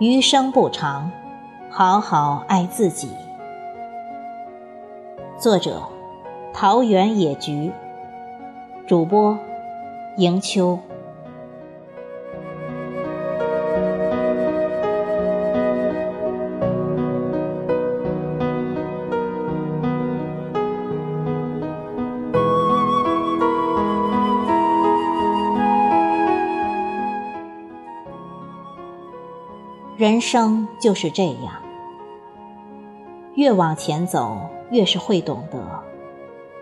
余生不长，好好爱自己。作者：桃源野菊，主播：迎秋。人生就是这样，越往前走，越是会懂得，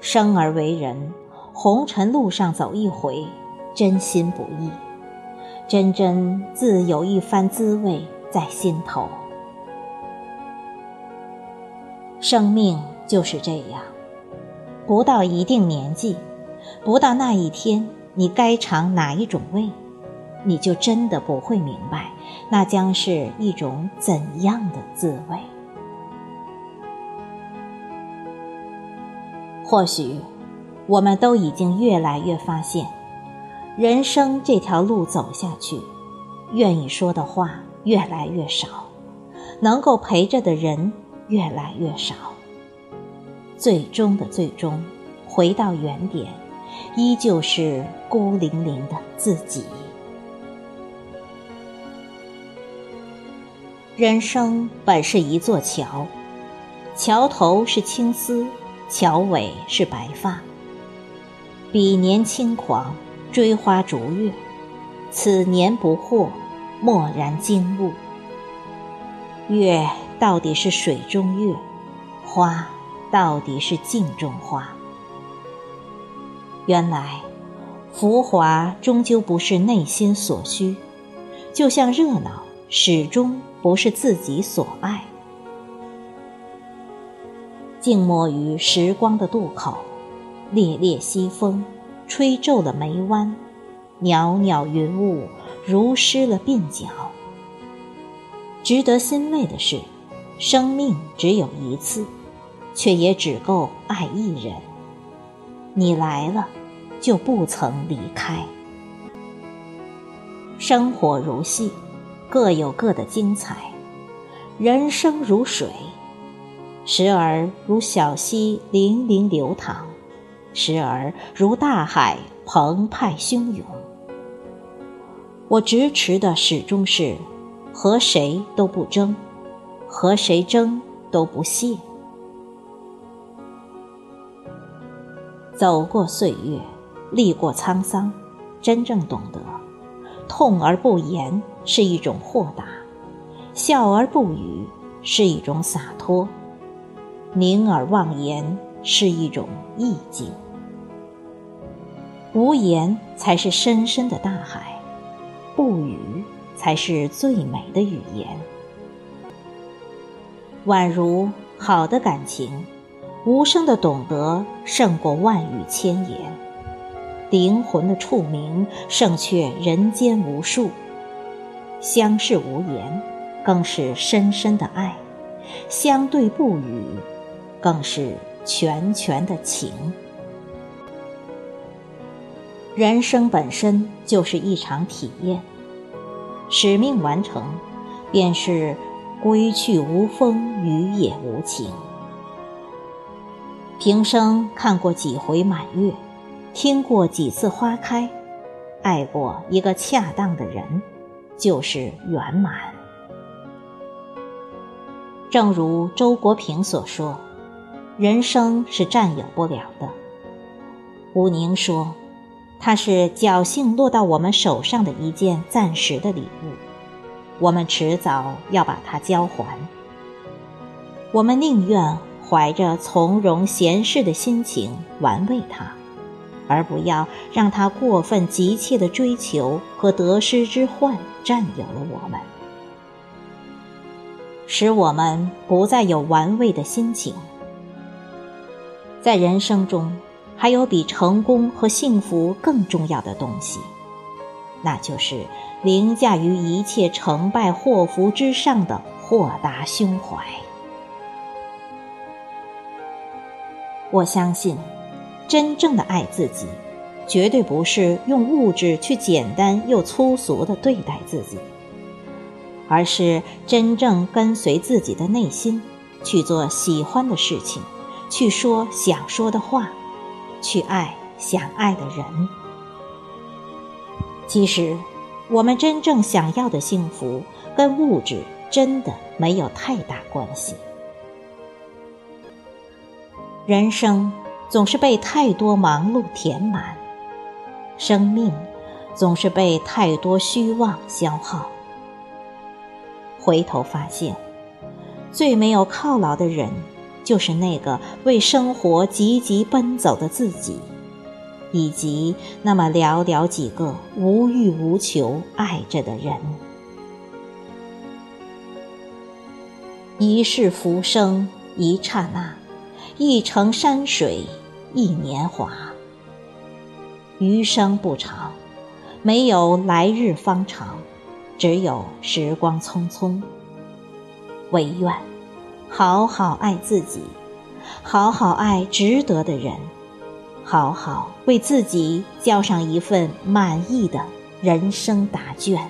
生而为人，红尘路上走一回，真心不易，真真自有一番滋味在心头。生命就是这样，不到一定年纪，不到那一天，你该尝哪一种味？你就真的不会明白，那将是一种怎样的滋味。或许，我们都已经越来越发现，人生这条路走下去，愿意说的话越来越少，能够陪着的人越来越少。最终的最终，回到原点，依旧是孤零零的自己。人生本是一座桥，桥头是青丝，桥尾是白发。彼年轻狂，追花逐月；此年不惑，蓦然惊悟。月到底是水中月，花到底是镜中花。原来，浮华终究不是内心所需，就像热闹，始终。不是自己所爱，静默于时光的渡口，烈烈西风吹皱了眉弯，袅袅云雾如湿了鬓角。值得欣慰的是，生命只有一次，却也只够爱一人。你来了，就不曾离开。生活如戏。各有各的精彩，人生如水，时而如小溪泠泠流淌，时而如大海澎湃汹涌。我执持的始终是和谁都不争，和谁争都不屑。走过岁月，历过沧桑，真正懂得。痛而不言是一种豁达，笑而不语是一种洒脱，凝而忘言是一种意境。无言才是深深的大海，不语才是最美的语言。宛如好的感情，无声的懂得胜过万语千言。灵魂的触鸣胜却人间无数，相视无言，更是深深的爱；相对不语，更是全全的情。人生本身就是一场体验，使命完成，便是归去无风雨也无晴。平生看过几回满月。听过几次花开，爱过一个恰当的人，就是圆满。正如周国平所说：“人生是占有不了的。”吴宁说：“它是侥幸落到我们手上的一件暂时的礼物，我们迟早要把它交还。我们宁愿怀着从容闲适的心情玩味它。”而不要让他过分急切的追求和得失之患占有了我们，使我们不再有玩味的心情。在人生中，还有比成功和幸福更重要的东西，那就是凌驾于一切成败祸福之上的豁达胸怀。我相信。真正的爱自己，绝对不是用物质去简单又粗俗的对待自己，而是真正跟随自己的内心，去做喜欢的事情，去说想说的话，去爱想爱的人。其实，我们真正想要的幸福，跟物质真的没有太大关系。人生总是被太多忙碌填满，生命总是被太多虚妄消耗。回头发现，最没有犒劳的人，就是那个为生活急急奔走的自己，以及那么寥寥几个无欲无求爱着的人。一世浮生，一刹那。一程山水，一年华。余生不长，没有来日方长，只有时光匆匆。唯愿好好爱自己，好好爱值得的人，好好为自己交上一份满意的人生答卷。